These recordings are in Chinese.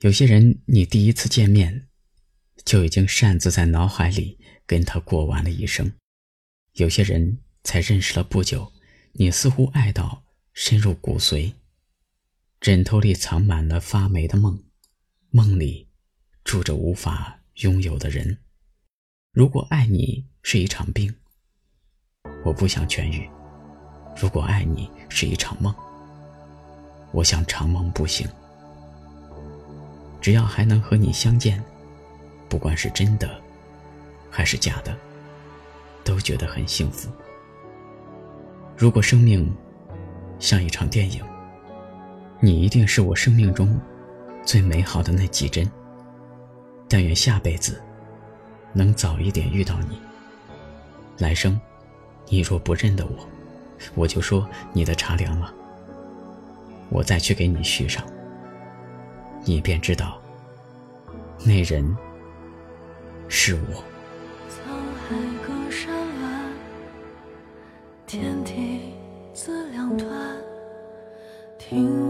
有些人，你第一次见面，就已经擅自在脑海里跟他过完了一生；有些人才认识了不久，你似乎爱到深入骨髓。枕头里藏满了发霉的梦，梦里住着无法拥有的人。如果爱你是一场病，我不想痊愈；如果爱你是一场梦，我想长梦不醒。只要还能和你相见，不管是真的还是假的，都觉得很幸福。如果生命像一场电影，你一定是我生命中最美好的那几帧。但愿下辈子能早一点遇到你。来生，你若不认得我，我就说你的茶凉了，我再去给你续上。你便知道，那人是我。沧海隔山峦，天地自两端。听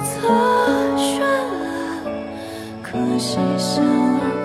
侧绚烂，可惜相。